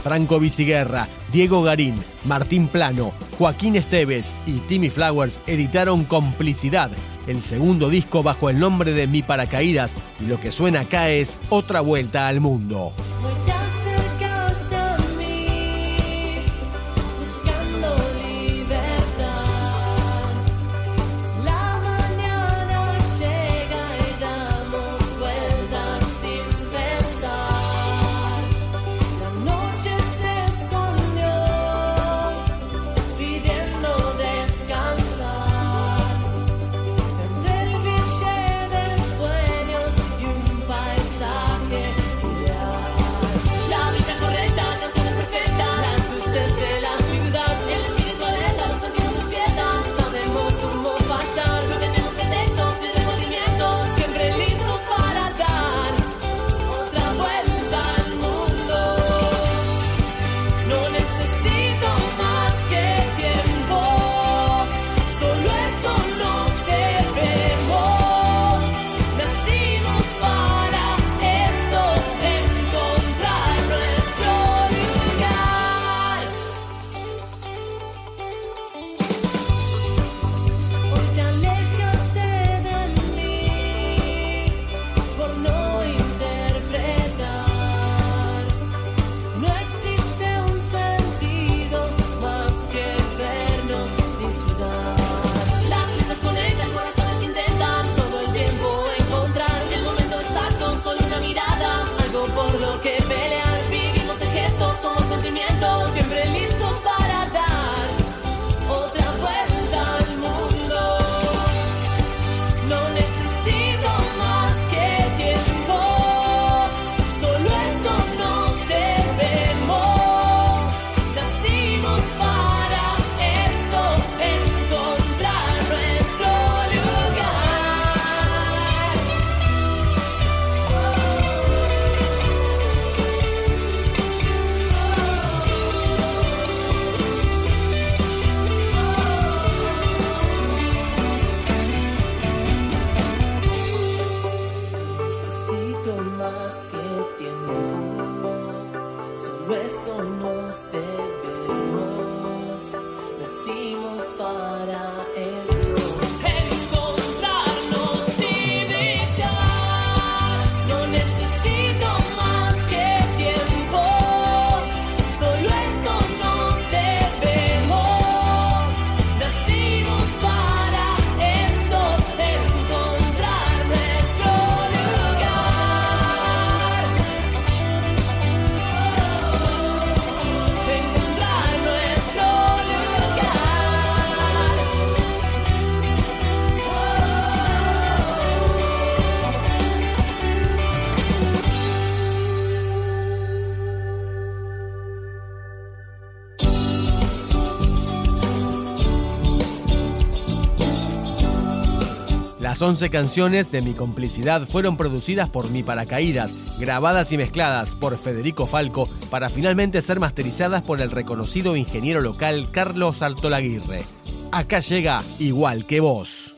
Franco Viciguerra, Diego Garín, Martín Plano, Joaquín Esteves y Timmy Flowers editaron Complicidad, el segundo disco bajo el nombre de Mi Paracaídas, y lo que suena acá es Otra Vuelta al Mundo. Las 11 canciones de Mi Complicidad fueron producidas por Mi Paracaídas, grabadas y mezcladas por Federico Falco para finalmente ser masterizadas por el reconocido ingeniero local Carlos Altolaguirre. Acá llega igual que vos.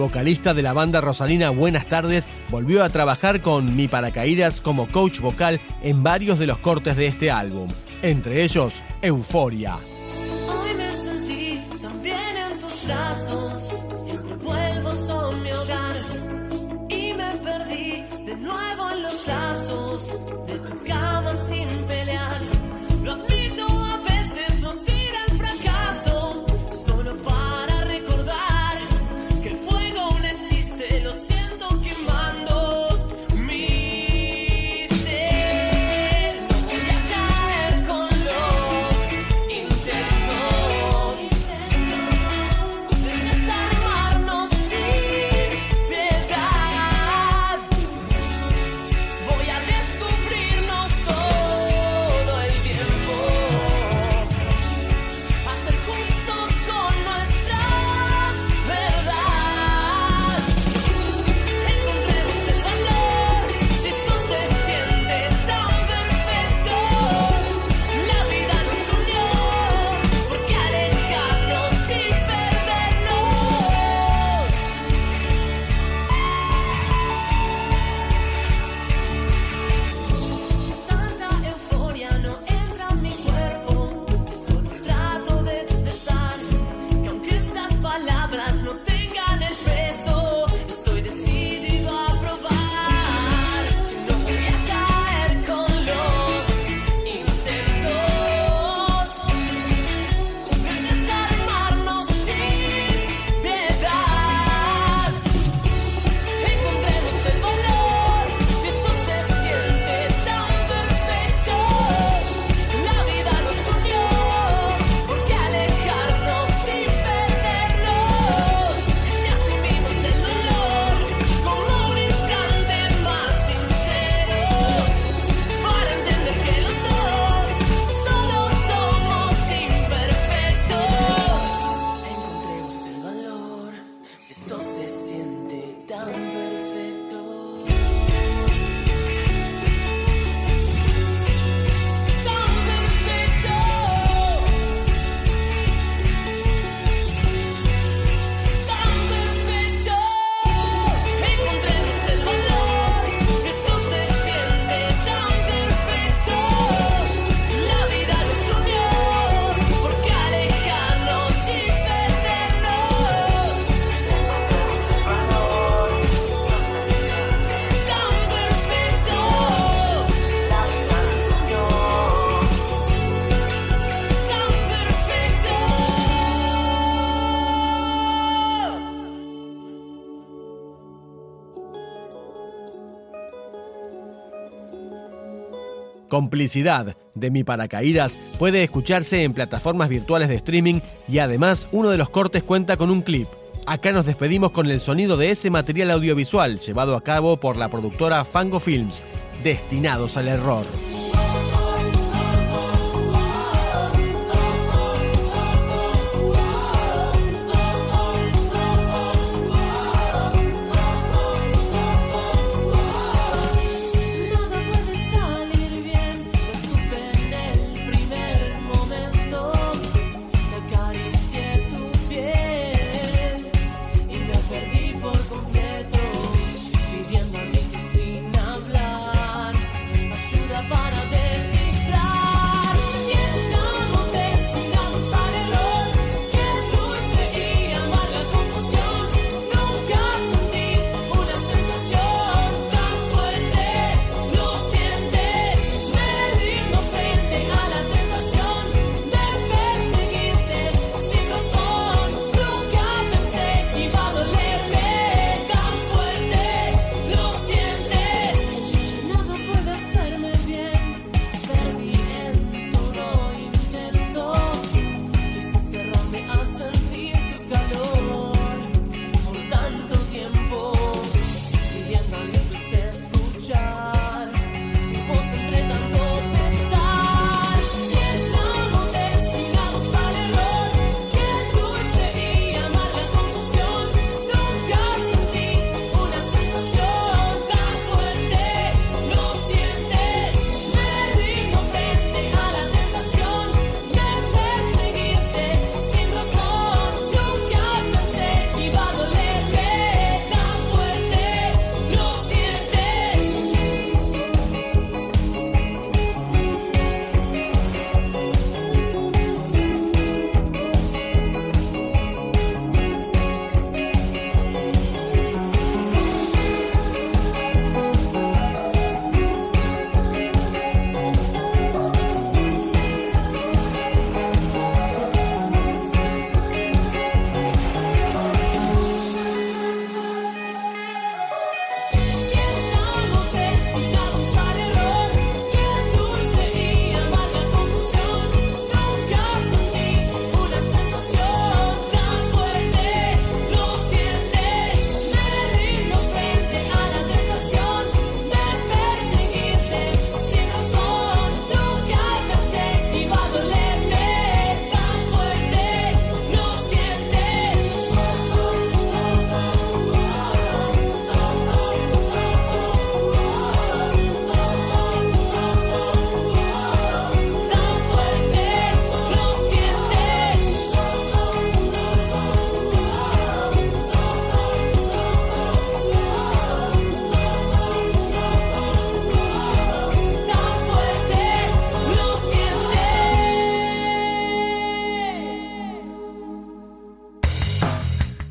vocalista de la banda Rosalina Buenas Tardes volvió a trabajar con Mi Paracaídas como coach vocal en varios de los cortes de este álbum, entre ellos Euforia. Complicidad de mi paracaídas puede escucharse en plataformas virtuales de streaming y además uno de los cortes cuenta con un clip. Acá nos despedimos con el sonido de ese material audiovisual llevado a cabo por la productora Fango Films, destinados al error.